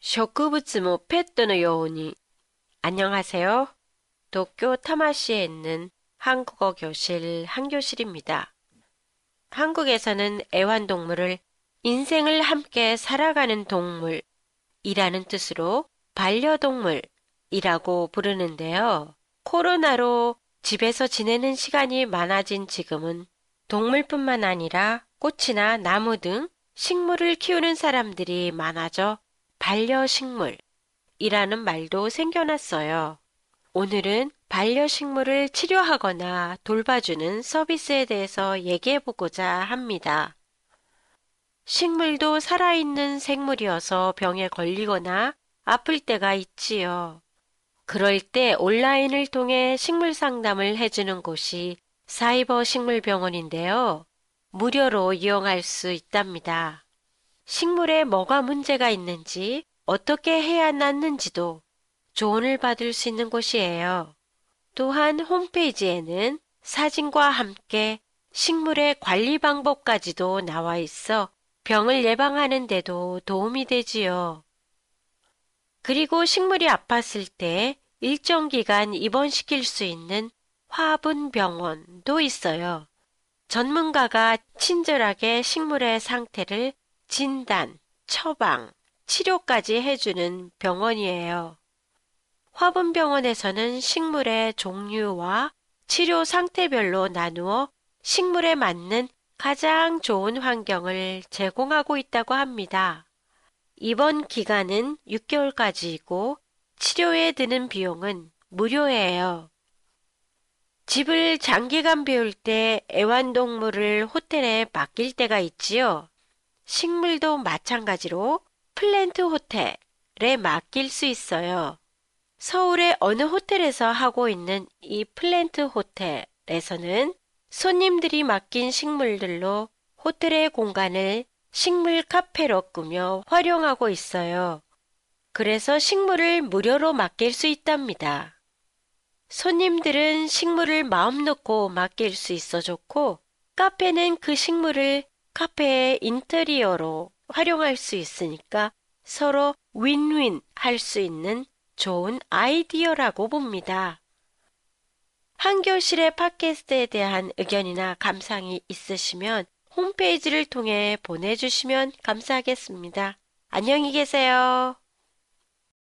植物もペットのように 안녕하세요. 도쿄 타마시에 있는 한국어 교실 한교실입니다. 한국에서는 애완동물을 인생을 함께 살아가는 동물이라는 뜻으로 반려동물이라고 부르는데요. 코로나로 집에서 지내는 시간이 많아진 지금은 동물뿐만 아니라 꽃이나 나무 등 식물을 키우는 사람들이 많아져 반려식물이라는 말도 생겨났어요. 오늘은 반려식물을 치료하거나 돌봐주는 서비스에 대해서 얘기해보고자 합니다. 식물도 살아있는 생물이어서 병에 걸리거나 아플 때가 있지요. 그럴 때 온라인을 통해 식물 상담을 해주는 곳이 사이버 식물병원인데요. 무료로 이용할 수 있답니다. 식물에 뭐가 문제가 있는지 어떻게 해야 낫는지도 조언을 받을 수 있는 곳이에요. 또한 홈페이지에는 사진과 함께 식물의 관리 방법까지도 나와 있어 병을 예방하는 데도 도움이 되지요. 그리고 식물이 아팠을 때 일정 기간 입원시킬 수 있는 화분병원도 있어요. 전문가가 친절하게 식물의 상태를 진단, 처방, 치료까지 해주는 병원이에요. 화분병원에서는 식물의 종류와 치료 상태별로 나누어 식물에 맞는 가장 좋은 환경을 제공하고 있다고 합니다. 입원 기간은 6개월까지이고 치료에 드는 비용은 무료예요. 집을 장기간 비울 때 애완동물을 호텔에 맡길 때가 있지요. 식물도 마찬가지로 플랜트 호텔에 맡길 수 있어요. 서울의 어느 호텔에서 하고 있는 이 플랜트 호텔에서는 손님들이 맡긴 식물들로 호텔의 공간을 식물 카페로 꾸며 활용하고 있어요. 그래서 식물을 무료로 맡길 수 있답니다. 손님들은 식물을 마음 놓고 맡길 수 있어 좋고, 카페는 그 식물을 카페의 인테리어로 활용할 수 있으니까 서로 윈윈 할 수 있는 좋은 아이디어라고 봅니다. 한교실의 팟캐스트에 대한 의견이나 감상이 있으시면 홈페이지를 통해 보내주시면 감사하겠습니다. 안녕히 계세요.